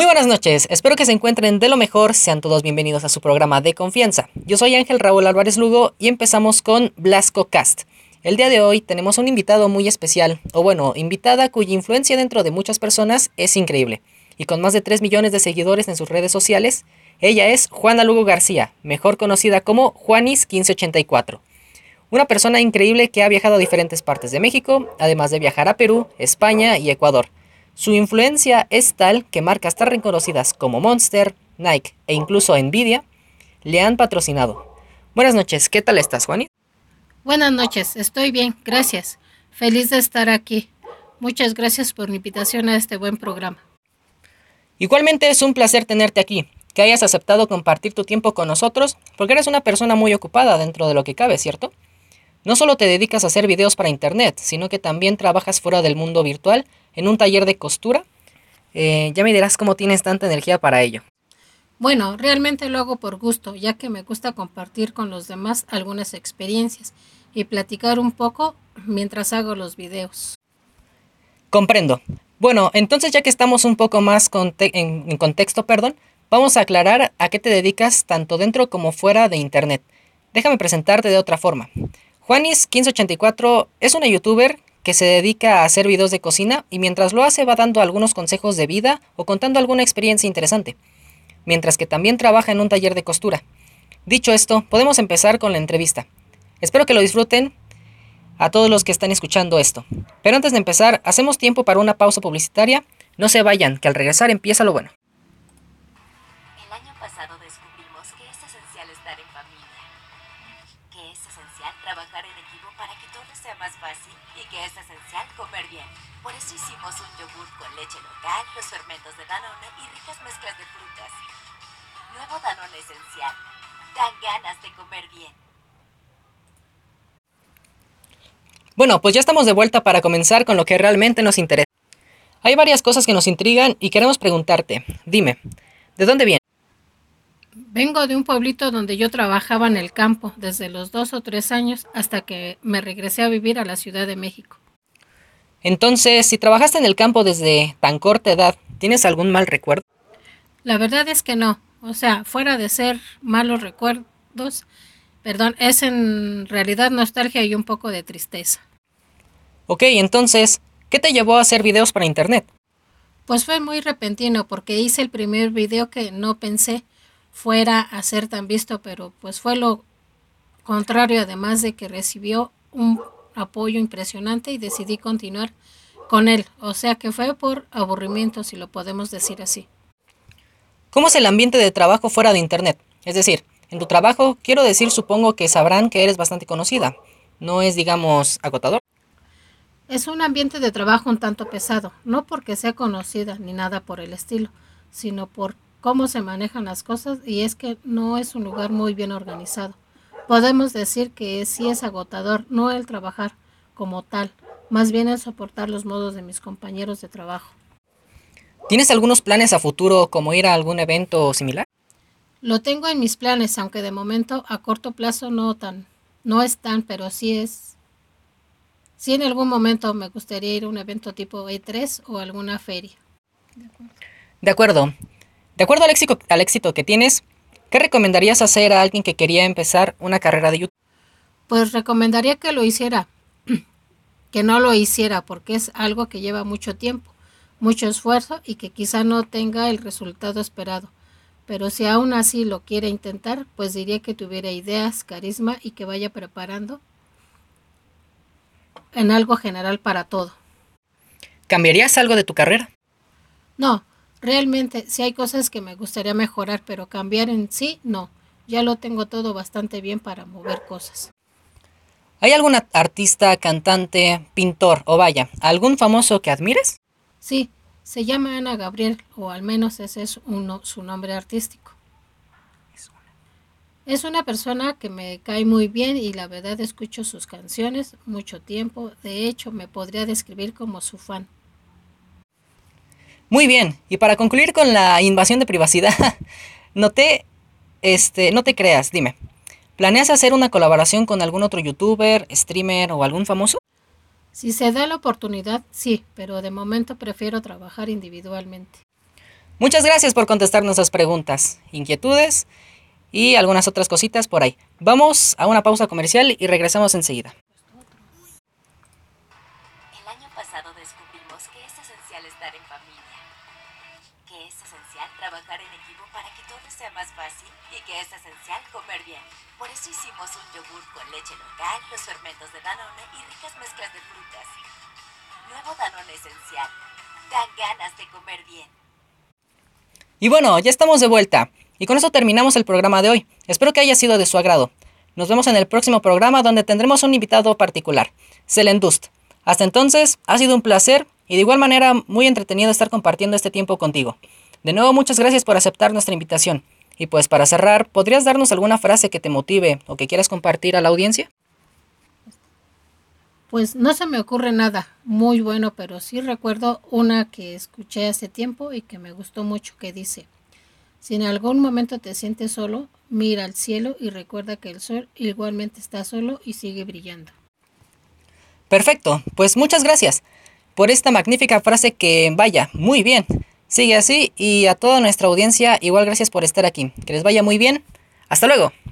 Muy buenas noches, espero que se encuentren de lo mejor, sean todos bienvenidos a su programa de confianza. Yo soy Ángel Raúl Álvarez Lugo y empezamos con Blasco Cast. El día de hoy tenemos un invitado muy especial, o bueno, invitada cuya influencia dentro de muchas personas es increíble. Y con más de 3 millones de seguidores en sus redes sociales, ella es Juana Lugo García, mejor conocida como Juanis1584. Una persona increíble que ha viajado a diferentes partes de México, además de viajar a Perú, España y Ecuador. Su influencia es tal que marcas tan reconocidas como Monster, Nike e incluso Nvidia le han patrocinado. Buenas noches, ¿qué tal estás, Juani? Buenas noches, estoy bien, gracias. Feliz de estar aquí. Muchas gracias por la invitación a este buen programa. Igualmente es un placer tenerte aquí, que hayas aceptado compartir tu tiempo con nosotros, porque eres una persona muy ocupada dentro de lo que cabe, ¿cierto? No solo te dedicas a hacer videos para internet, sino que también trabajas fuera del mundo virtual en un taller de costura. Eh, ya me dirás cómo tienes tanta energía para ello. Bueno, realmente lo hago por gusto, ya que me gusta compartir con los demás algunas experiencias y platicar un poco mientras hago los videos. Comprendo. Bueno, entonces ya que estamos un poco más en, en contexto, perdón, vamos a aclarar a qué te dedicas tanto dentro como fuera de Internet. Déjame presentarte de otra forma. Juanis1584 es una youtuber que se dedica a hacer videos de cocina y mientras lo hace va dando algunos consejos de vida o contando alguna experiencia interesante, mientras que también trabaja en un taller de costura. Dicho esto, podemos empezar con la entrevista. Espero que lo disfruten a todos los que están escuchando esto. Pero antes de empezar, hacemos tiempo para una pausa publicitaria. No se vayan, que al regresar empieza lo bueno. Que es esencial comer bien. Por eso hicimos un yogur con leche local, los fermentos de Danone y ricas mezclas de frutas. Nuevo Danone esencial. Dan ganas de comer bien. Bueno, pues ya estamos de vuelta para comenzar con lo que realmente nos interesa. Hay varias cosas que nos intrigan y queremos preguntarte. Dime, ¿de dónde vienes? Vengo de un pueblito donde yo trabajaba en el campo desde los dos o tres años hasta que me regresé a vivir a la Ciudad de México. Entonces, si trabajaste en el campo desde tan corta edad, ¿tienes algún mal recuerdo? La verdad es que no. O sea, fuera de ser malos recuerdos, perdón, es en realidad nostalgia y un poco de tristeza. Ok, entonces, ¿qué te llevó a hacer videos para internet? Pues fue muy repentino porque hice el primer video que no pensé fuera a ser tan visto, pero pues fue lo contrario, además de que recibió un apoyo impresionante y decidí continuar con él. O sea que fue por aburrimiento, si lo podemos decir así. ¿Cómo es el ambiente de trabajo fuera de Internet? Es decir, en tu trabajo, quiero decir, supongo que sabrán que eres bastante conocida. ¿No es, digamos, agotador? Es un ambiente de trabajo un tanto pesado, no porque sea conocida ni nada por el estilo, sino por cómo se manejan las cosas y es que no es un lugar muy bien organizado. Podemos decir que sí es agotador, no el trabajar como tal, más bien el soportar los modos de mis compañeros de trabajo. ¿Tienes algunos planes a futuro como ir a algún evento similar? Lo tengo en mis planes, aunque de momento a corto plazo no tan, no es tan, pero sí es Sí, en algún momento me gustaría ir a un evento tipo E3 o alguna feria. De acuerdo. De acuerdo al éxito, al éxito que tienes, ¿qué recomendarías hacer a alguien que quería empezar una carrera de YouTube? Pues recomendaría que lo hiciera, que no lo hiciera, porque es algo que lleva mucho tiempo, mucho esfuerzo y que quizá no tenga el resultado esperado. Pero si aún así lo quiere intentar, pues diría que tuviera ideas, carisma y que vaya preparando en algo general para todo. ¿Cambiarías algo de tu carrera? No, realmente sí hay cosas que me gustaría mejorar, pero cambiar en sí no. Ya lo tengo todo bastante bien para mover cosas. ¿Hay algún artista, cantante, pintor o vaya, algún famoso que admires? Sí, se llama Ana Gabriel, o al menos ese es uno, su nombre artístico. Es una persona que me cae muy bien y la verdad escucho sus canciones mucho tiempo. De hecho, me podría describir como su fan. Muy bien, y para concluir con la invasión de privacidad, noté, este, no te creas, dime, ¿planeas hacer una colaboración con algún otro youtuber, streamer o algún famoso? Si se da la oportunidad, sí, pero de momento prefiero trabajar individualmente. Muchas gracias por contestar nuestras preguntas, inquietudes y algunas otras cositas por ahí. Vamos a una pausa comercial y regresamos enseguida. Que es esencial estar en familia, que es esencial trabajar en equipo para que todo sea más fácil y que es esencial comer bien. Por eso hicimos un yogur con leche local, los fermentos de Danone y ricas mezclas de frutas. Nuevo Danone Esencial. Dan ganas de comer bien. Y bueno, ya estamos de vuelta. Y con eso terminamos el programa de hoy. Espero que haya sido de su agrado. Nos vemos en el próximo programa donde tendremos un invitado particular, Selendust. Hasta entonces, ha sido un placer y de igual manera muy entretenido estar compartiendo este tiempo contigo. De nuevo, muchas gracias por aceptar nuestra invitación. Y pues para cerrar, ¿podrías darnos alguna frase que te motive o que quieras compartir a la audiencia? Pues no se me ocurre nada muy bueno, pero sí recuerdo una que escuché hace tiempo y que me gustó mucho que dice, si en algún momento te sientes solo, mira al cielo y recuerda que el sol igualmente está solo y sigue brillando. Perfecto, pues muchas gracias por esta magnífica frase que vaya muy bien. Sigue así y a toda nuestra audiencia igual gracias por estar aquí. Que les vaya muy bien. Hasta luego.